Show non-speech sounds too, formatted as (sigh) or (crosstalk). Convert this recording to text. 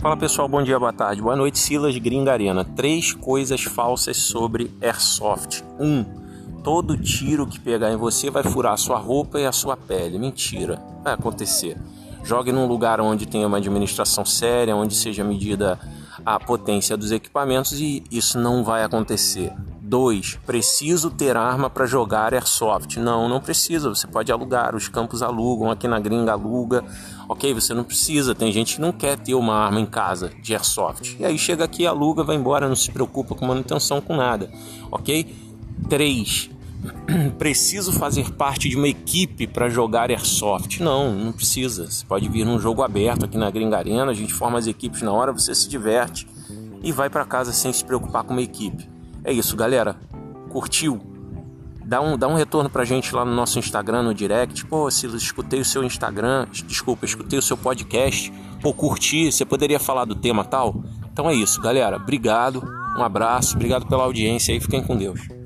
Fala pessoal, bom dia, boa tarde, boa noite, Silas Gringa Arena. Três coisas falsas sobre Airsoft. Um, todo tiro que pegar em você vai furar a sua roupa e a sua pele. Mentira, vai acontecer. Jogue num lugar onde tenha uma administração séria, onde seja medida a potência dos equipamentos e isso não vai acontecer. 2. Preciso ter arma para jogar airsoft. Não, não precisa. Você pode alugar. Os campos alugam. Aqui na gringa aluga. Ok? Você não precisa. Tem gente que não quer ter uma arma em casa de airsoft. E aí chega aqui, aluga, vai embora. Não se preocupa com manutenção, com nada. Ok? 3. (clears throat) Preciso fazer parte de uma equipe para jogar airsoft. Não, não precisa. Você pode vir num jogo aberto aqui na Gringa Arena. A gente forma as equipes na hora, você se diverte e vai para casa sem se preocupar com uma equipe. É isso, galera. Curtiu? Dá um, dá um retorno pra gente lá no nosso Instagram, no direct. Pô, Silas, escutei o seu Instagram, desculpa, escutei o seu podcast. Pô, curti, você poderia falar do tema tal? Então é isso, galera. Obrigado, um abraço, obrigado pela audiência aí, fiquem com Deus.